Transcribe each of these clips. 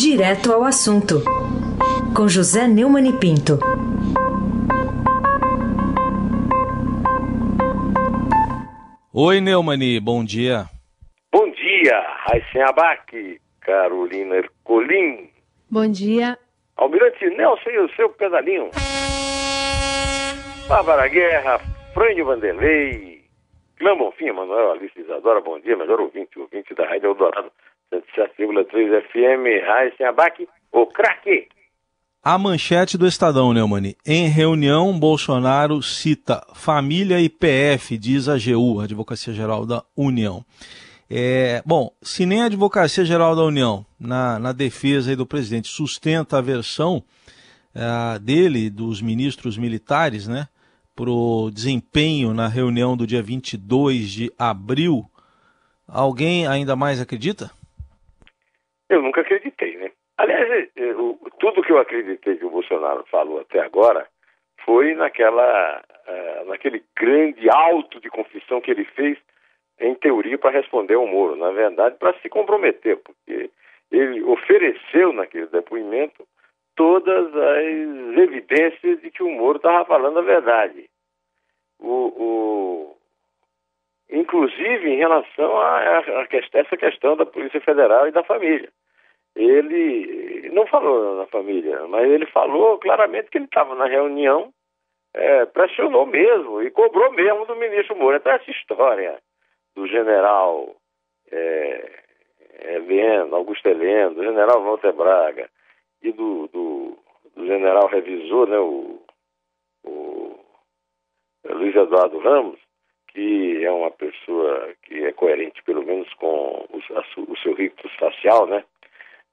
Direto ao assunto, com José Neumann e Pinto. Oi, Neumani, bom dia. Bom dia, Raíssen Abac, Carolina Ercolim. Bom dia. Almirante Nelson e o seu pedalinho. Bárbara Guerra, Frânio Vanderlei, Clã Bonfim, Manuel Alice Isadora, bom dia, melhor ouvinte, ouvinte da Rádio Eldorado, 107,3 FM, Raíssen Abac, o craque. A manchete do Estadão, Neumani. Em reunião, Bolsonaro cita família e PF, diz a AGU, Advocacia Geral da União. É, bom, se nem a Advocacia Geral da União, na, na defesa do presidente, sustenta a versão é, dele, dos ministros militares, né, para o desempenho na reunião do dia 22 de abril, alguém ainda mais acredita? Eu nunca acreditei, né? Aliás, eu, tudo que eu acreditei que o Bolsonaro falou até agora foi naquela, uh, naquele grande alto de confissão que ele fez, em teoria, para responder ao Moro. Na verdade, para se comprometer, porque ele ofereceu naquele depoimento todas as evidências de que o Moro estava falando a verdade. O, o, inclusive em relação a, a, a, essa questão da Polícia Federal e da família ele não falou na família, mas ele falou claramente que ele estava na reunião, é, pressionou mesmo e cobrou mesmo do ministro Moura. Então, essa história do general é, Heleno, Augusto Heleno, do general Walter Braga e do, do, do general revisor, né, o, o Luiz Eduardo Ramos, que é uma pessoa que é coerente, pelo menos, com o, a, o seu rito facial, né?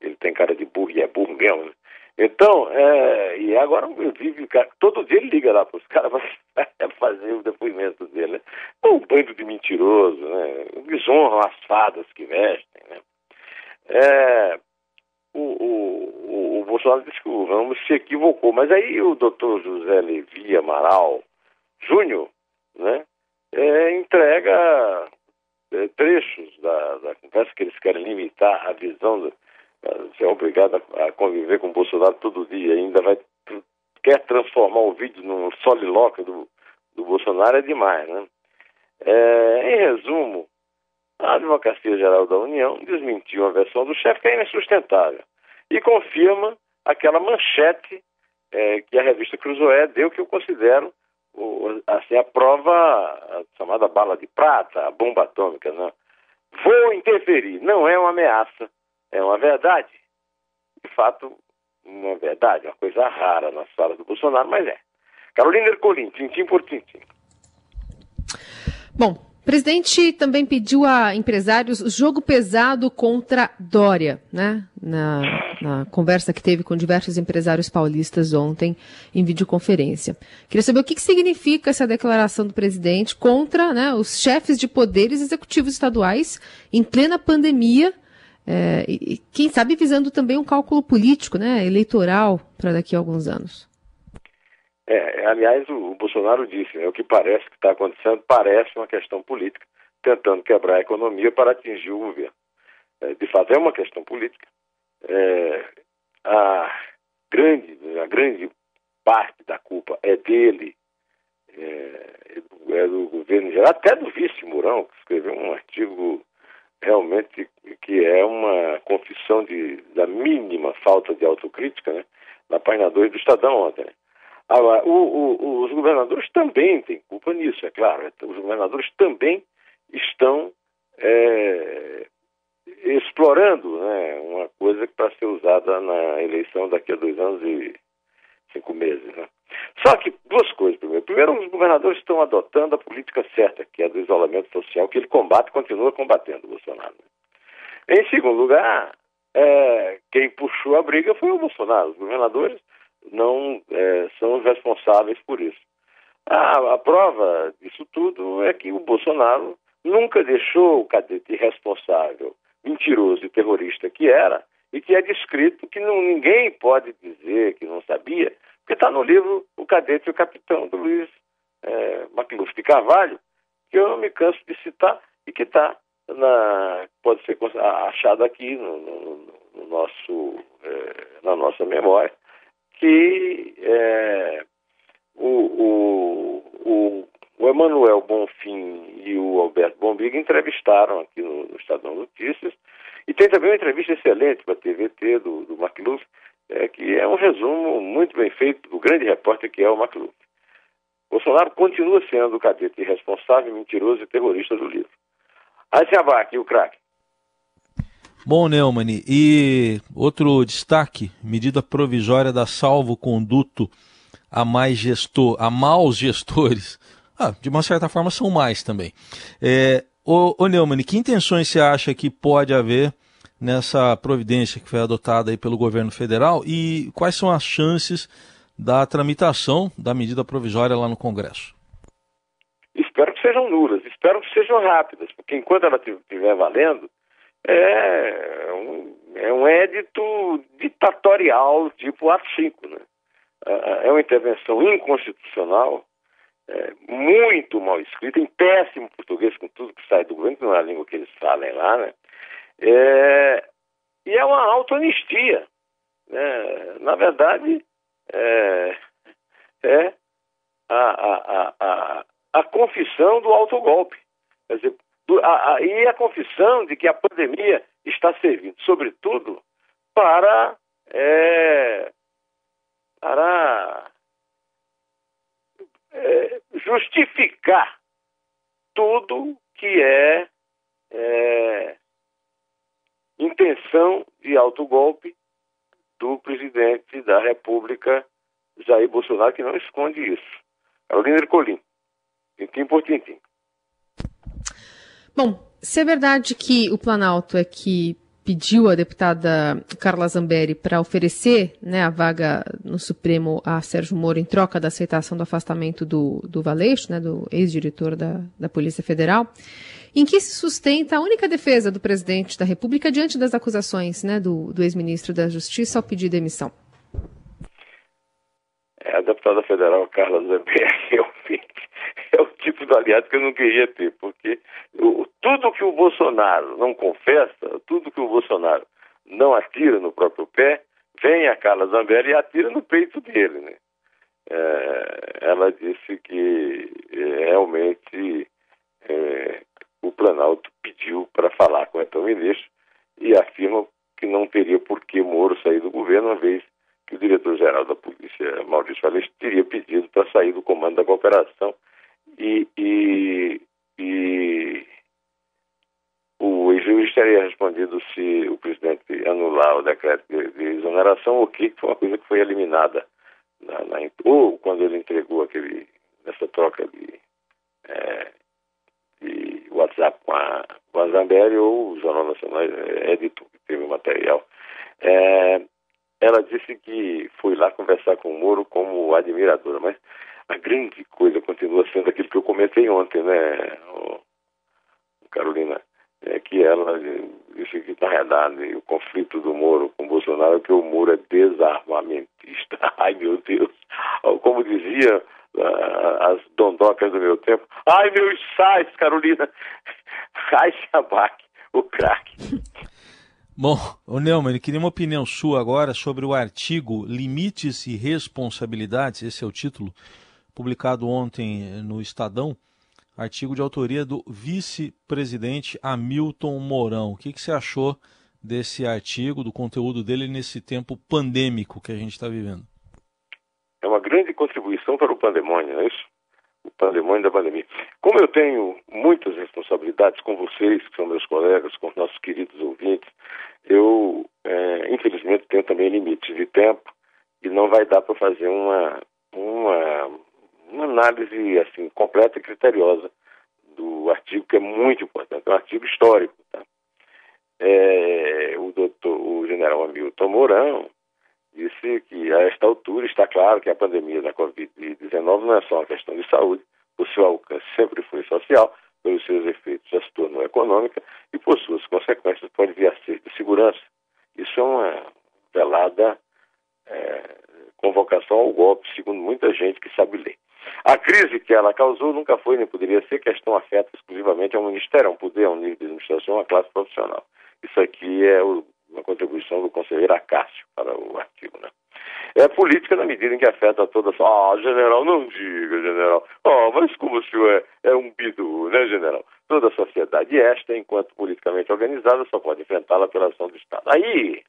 ele tem cara de burro e é burro mesmo. Né? Então, é, e agora eu vivo, todo dia ele liga lá para os caras para fazer o depoimento dele. Né? Um bando de mentiroso, né? Desonram as fadas que vestem, né? É, o, o, o, Bolsonaro disse que o Ramos se equivocou, mas aí o doutor José Levi Amaral Júnior, né, é, entrega é, trechos da, da conversa que eles querem limitar a visão do, você é obrigado a, conviver com o Bolsonaro todo dia, ainda vai quer transformar o vídeo num solilóquio do, do Bolsonaro é demais, né? É, em resumo, a Advocacia Geral da União desmentiu a versão do chefe que é insustentável e confirma aquela manchete é, que a revista Cruzoé deu que eu considero o, assim, a prova a chamada bala de prata, a bomba atômica. Né? Vou interferir, não é uma ameaça, é uma verdade. De fato, uma verdade, uma coisa rara nas falas do Bolsonaro, mas é. Carolina Ercolim, tintim por tintim. Bom, o presidente também pediu a empresários jogo pesado contra Dória, né? Na, na, conversa que teve com diversos empresários paulistas ontem em videoconferência. Queria saber o que, que significa essa declaração do presidente contra né, os chefes de poderes executivos estaduais em plena pandemia é, e, quem sabe visando também um cálculo político, né, eleitoral, para daqui a alguns anos. É, aliás, o, o Bolsonaro disse, né, o que parece que está acontecendo parece uma questão política, tentando quebrar a economia para atingir o governo. É, de fato, é uma questão política. É, a grande, a grande parte da culpa é dele, é, é do governo geral, até do vice Mourão, que escreveu um artigo realmente que é uma confissão de, da mínima falta de autocrítica, né? na página 2 do Estadão ontem. Agora, o, o, os governadores também têm culpa nisso, é claro. Os governadores também estão é, explorando né, coisa para ser usada na eleição daqui a dois anos e cinco meses. Né? Só que duas coisas. Primeiro, primeiro, os governadores estão adotando a política certa, que é a do isolamento social, que ele combate e continua combatendo o Bolsonaro. Em segundo lugar, é, quem puxou a briga foi o Bolsonaro. Os governadores não é, são responsáveis por isso. A, a, prova disso tudo é que o Bolsonaro nunca deixou o cadete responsável, mentiroso e terrorista que era, e que é descrito que não, ninguém pode dizer que não sabia, porque está no livro O Cadete e o Capitão, do Luiz é, Macluf de Carvalho, que eu não me canso de citar e que está pode ser achado aqui no, no, no, nosso é, na nossa memória que é, o, o, o, o Emanuel Bonfim e o Alberto Bombig entrevistaram aqui no, no Estadão Notícias e tem também uma entrevista excelente para a TVT do, do é, que é um resumo muito bem feito do grande repórter que é o Macluf. Bolsonaro continua sendo o cadete irresponsável, mentiroso e terrorista do livro. Aí se abaque, o craque. Bom, Neumann, e outro destaque, medida provisória da salvo-conduto a mais gestor, a maus gestores. Ah, de uma certa forma são mais também. É, ô, ô Neumann, que intenções você acha que pode haver nessa providência que foi adotada aí pelo governo federal e quais são as chances da tramitação da medida provisória lá no Congresso? Espero que sejam nulas, espero que sejam rápidas, porque enquanto ela estiver valendo, é um, é um édito ditatorial, tipo ato 5, né? É uma intervenção inconstitucional, é, muito mal escrita, em péssimo português, com tudo que sai do governo, que não é a língua que eles falem lá, né? É, e é uma autoanistia. Né? Na verdade, é, é a, a, a, a, confissão do autogolpe. Quer dizer, do, a, a, e a confissão de que a pandemia está servindo, sobretudo, para, é, para é, justificar tudo que é, é intenção de autogolpe do presidente da República, Jair Bolsonaro, que não esconde isso. Carolina Ercolim, tintim por tintim. Bom, se é verdade que o Planalto é que pediu a deputada Carla Zambelli para oferecer né, a vaga no Supremo a Sérgio Moro em troca da aceitação do afastamento do, do Valeixo, né, do ex-diretor da, da Polícia Federal, em que se sustenta a única defesa do presidente da República diante das acusações né, do, do ex-ministro da Justiça ao pedir demissão? É, a deputada federal Carla Zambelli realmente é o tipo de aliado que eu não queria ter, porque o, tudo que o Bolsonaro não confessa, tudo que o Bolsonaro não atira no próprio pé, vem a Carla Zambelli e atira no peito dele, né? É, ela disse que é, realmente é, o Planalto pediu para falar com o então ministro e afirma que não teria por que Moro sair do governo, uma vez que o diretor-geral da polícia, Maurício Valente, teria pedido para sair do comando da cooperação e, e o juiz teria respondido se o presidente anular o decreto de, de exoneração ou que foi uma coisa que foi eliminada na, na, ou quando ele entregou aquele nessa troca de é, de WhatsApp com a, com a Zambelli ou o Jornal Nacional é, Editor, que teve o material. É, ela disse que foi lá conversar com o Moro como admiradora, mas a grande coisa continua sendo aquilo que eu comentei ontem, né, Carolina, é que ela disse que, na verdade, o conflito do Moro com o Bolsonaro é que o Moro é desarmamentista. Ai, meu Deus! Como dizia as dondocas do meu tempo. Ai, meus sais, Carolina. Ai, Sabac, o craque. Bom, o Neumann, queria uma opinião sua agora sobre o artigo Limites e Responsabilidades, esse é o título, publicado ontem no Estadão, artigo de autoria do vice-presidente Hamilton Mourão. O que, que você achou desse artigo, do conteúdo dele nesse tempo pandêmico que a gente está vivendo? é uma grande contribuição para o pandemônio, não é isso? O pandemônio da pandemia. Como eu tenho muitas responsabilidades com vocês, que são meus colegas, com nossos queridos ouvintes, eu, é, infelizmente, tenho também limites de tempo e não vai dar para fazer uma, uma, uma análise assim completa e criteriosa do artigo, que é muito importante. É um artigo histórico. Tá? É, o, doutor, o general Hamilton Mourão disse que a esta altura está claro que a pandemia da Covid-19 não é só uma questão de saúde, o seu alcance sempre foi social, pelos seus efeitos já se tornou econômica e por suas consequências pode vir a ser de segurança. Isso é uma velada é, convocação ao golpe, segundo muita gente que sabe ler. A crise que ela causou nunca foi nem poderia ser questão afeta exclusivamente ao Ministério, a um poder, a um nível de administração, a classe profissional. Isso aqui é o uma contribuição do conselheiro Acácio para o artigo, né? É política na medida em que afeta toda a... Ah, general, não diga, general. Ah, mas como o senhor é, é um bidu, né, general? Toda a sociedade esta, enquanto politicamente organizada, só pode enfrentá-la pela ação do Estado. Aí,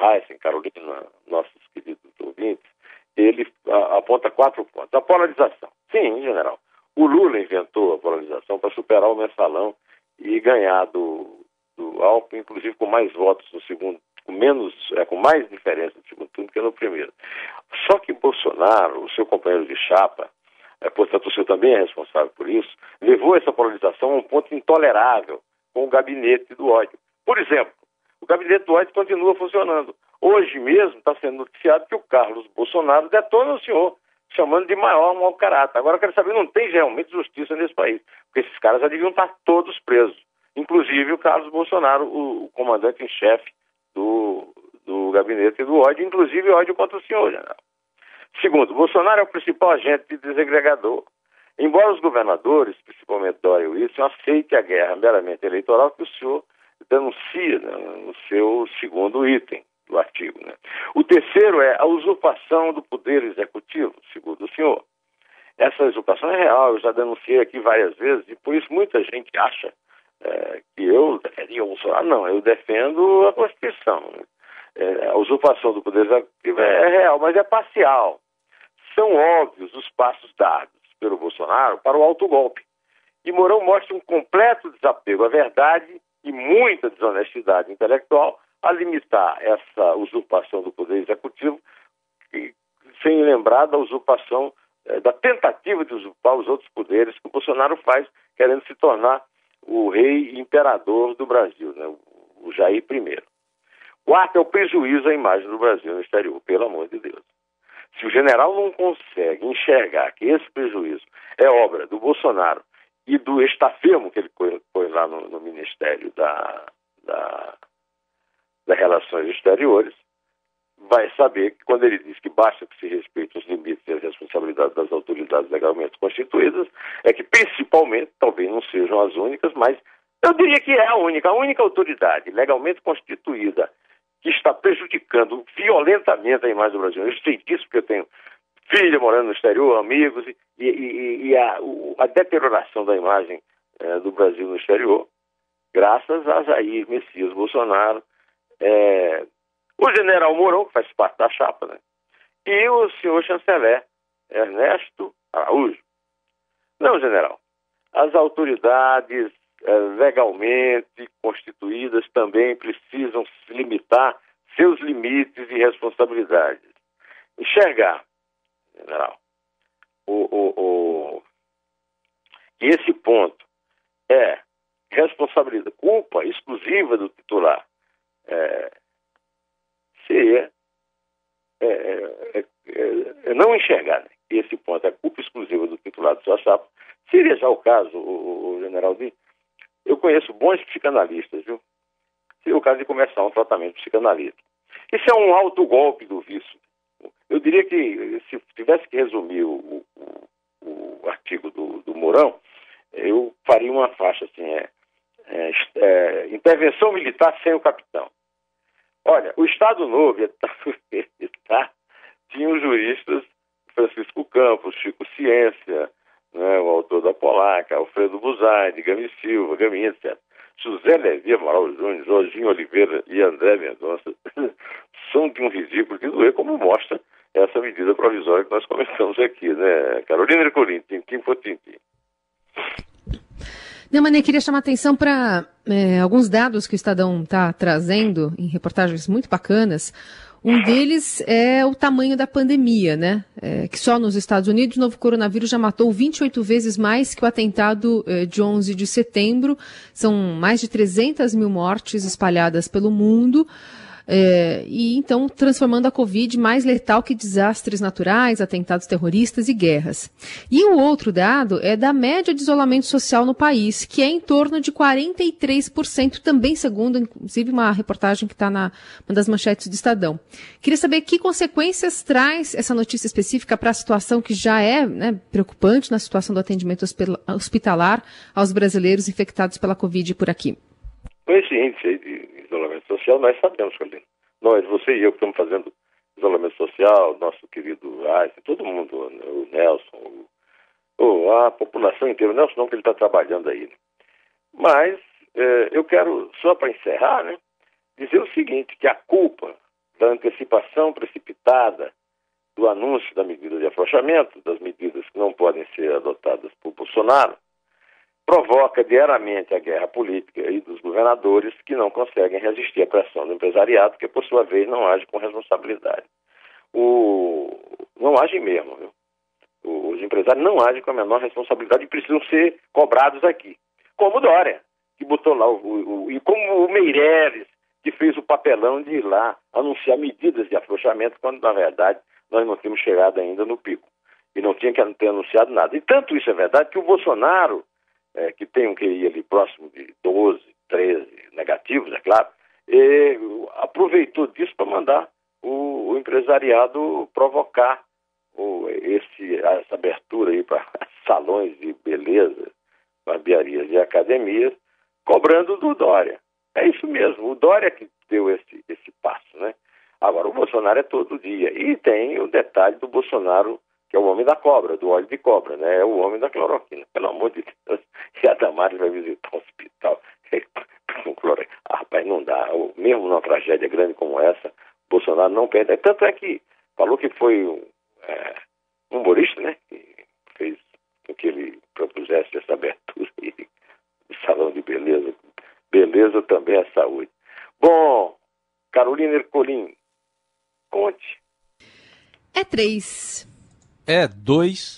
Heisen, Carolina, nossos queridos ouvintes, ele aponta quatro pontos. A polarização. Sim, general. O Lula inventou a polarização para superar o mensalão e ganhar do, do Alckmin, inclusive com mais votos no segundo, com menos, é, com mais diferença no segundo turno que no primeiro. Só que Bolsonaro, o seu companheiro de chapa, é, portanto o senhor também é responsável por isso, levou essa polarização a um ponto intolerável com o gabinete do ódio. Por exemplo, o gabinete do ódio continua funcionando. Hoje mesmo está sendo noticiado que o Carlos Bolsonaro detona o senhor, chamando de maior mau caráter. Agora quero saber, não tem realmente justiça nesse país, porque esses caras já deviam estar todos presos. Inclusive o Carlos Bolsonaro, o, o comandante em chefe do, do gabinete do ódio, inclusive ódio contra o senhor, general. Segundo, Bolsonaro é o principal agente desagregador. Embora os governadores, principalmente Dória Wilson, aceitem a guerra meramente eleitoral que o senhor denuncia né, no seu segundo item do artigo. Né? O terceiro é a usurpação do poder executivo, segundo o senhor. Essa usurpação é real, eu já denunciei aqui várias vezes, e por isso muita gente acha é, que eu defendia o Bolsonaro. Não, eu defendo a Constituição. Né? É, a usurpação do poder executivo é real, mas é parcial. São óbvios os passos dados pelo Bolsonaro para o autogolpe. E Mourão mostra um completo desapego à verdade e muita desonestidade intelectual a limitar essa usurpação do poder executivo, sem lembrar da usurpação, eh, da tentativa de usurpar os outros poderes que o Bolsonaro faz, querendo se tornar o rei imperador do Brasil, né? o Jair I. Quarto é o prejuízo à imagem do Brasil no exterior, pelo amor de Deus. Se o general não consegue enxergar que esse prejuízo é obra do Bolsonaro e do estafemo que ele pôs lá no, no Ministério da, da das Relações Exteriores, vai saber que quando ele diz que basta que se respeitem os limites e as responsabilidades das autoridades legalmente constituídas, é que principalmente, talvez não sejam as únicas, mas eu diria que é a única, a única autoridade legalmente constituída que está prejudicando violentamente a imagem do Brasil. Eu sei disso porque eu tenho filha morando no exterior, amigos, e, e, e a, a, deterioração da imagem é, do Brasil no exterior, graças a Jair Messias Bolsonaro, é, o general Mourão, que faz parte da chapa, né? e o senhor chanceler Ernesto Araújo. Não, general, as autoridades é, legalmente constituídas também precisam se limitar seus limites e responsabilidades. Enxergar, general, o, o, o, esse ponto é responsabilidade, culpa exclusiva do titular é, seria é, é, é, é, não enxergar né, que esse ponto é culpa exclusiva do titular do sua chapa. Seria já o caso, o, o general de eu conheço bons psicanalistas, viu? Seria o caso de começar um tratamento psicanalítico. Isso é um alto golpe do vício. Eu diria que, se tivesse que resumir o, o, o artigo do, do Mourão, eu faria uma faixa assim, é, é, é, intervenção militar sem o capitão. Olha, o Estado Novo tá, tinha os juristas Francisco Campos, Chico Ciência, né, o autor da Polaca, Alfredo Buzaide, Gami Silva, Gami, etc. José Levi Amaral Júnior, Jorginho Oliveira e André Mendonça são de um ridículo que doer, como mostra essa medida provisória que nós começamos aqui, né? Carolina Ercolim, Tintim por Tintim. Neumann, queria chamar atenção para é, alguns dados que o Estadão está trazendo em reportagens muito bacanas. Um deles é o tamanho da pandemia, né? É, que só nos Estados Unidos o novo coronavírus já matou 28 vezes mais que o atentado é, de 11 de setembro. São mais de 300 mil mortes espalhadas pelo mundo. É, e então transformando a Covid mais letal que desastres naturais, atentados terroristas e guerras. E o outro dado é da média de isolamento social no país, que é em torno de 43%, também segundo, inclusive, uma reportagem que está na uma das manchetes do Estadão. Queria saber que consequências traz essa notícia específica para a situação que já é né, preocupante na situação do atendimento hospitalar aos brasileiros infectados pela Covid por aqui. Com esse índice de isolamento social, nós sabemos, Carolina. Nós, você e eu que estamos fazendo isolamento social, nosso querido Einstein, todo mundo, o Nelson, o, a população inteira. O Nelson não, que ele está trabalhando aí. Né? Mas eh, eu quero, só para encerrar, né, dizer o seguinte, que a culpa da antecipação precipitada do anúncio da medida de afrouxamento, das medidas que não podem ser adotadas por Bolsonaro, provoca diariamente a guerra política e dos governadores que não conseguem resistir à pressão do empresariado, que por sua vez não age com responsabilidade. O... Não age mesmo, viu? Os empresários não agem com a menor responsabilidade e precisam ser cobrados aqui. Como Dória, que botou lá, o, o, o, e como o Meireles, que fez o papelão de ir lá anunciar medidas de afrouxamento, quando na verdade nós não tínhamos chegado ainda no pico. E não tinha que ter anunciado nada. E tanto isso é verdade que o Bolsonaro é, que tem um QI ali próximo de 12, 13 negativos, é claro, e aproveitou disso para mandar o, o, empresariado provocar o, esse, essa abertura aí para salões de beleza, barbearias e academias, cobrando do Dória. É isso mesmo, o Dória que deu esse, esse passo, né? Agora, o Bolsonaro é todo dia. E tem o detalhe do Bolsonaro que é o homem da cobra, do óleo de cobra, né? É o homem da cloroquina, pelo amor de Deus. E a Damares vai visitar um hospital com cloroquina. Ah, rapaz, não dá. Mesmo numa tragédia grande como essa, Bolsonaro não perde. Tanto é que falou que foi um, é, um humorista, né? Que fez com que ele propusesse essa abertura aí do salão de beleza. Beleza também é saúde. Bom, Carolina Ercolim, conte. É três. É dois. É.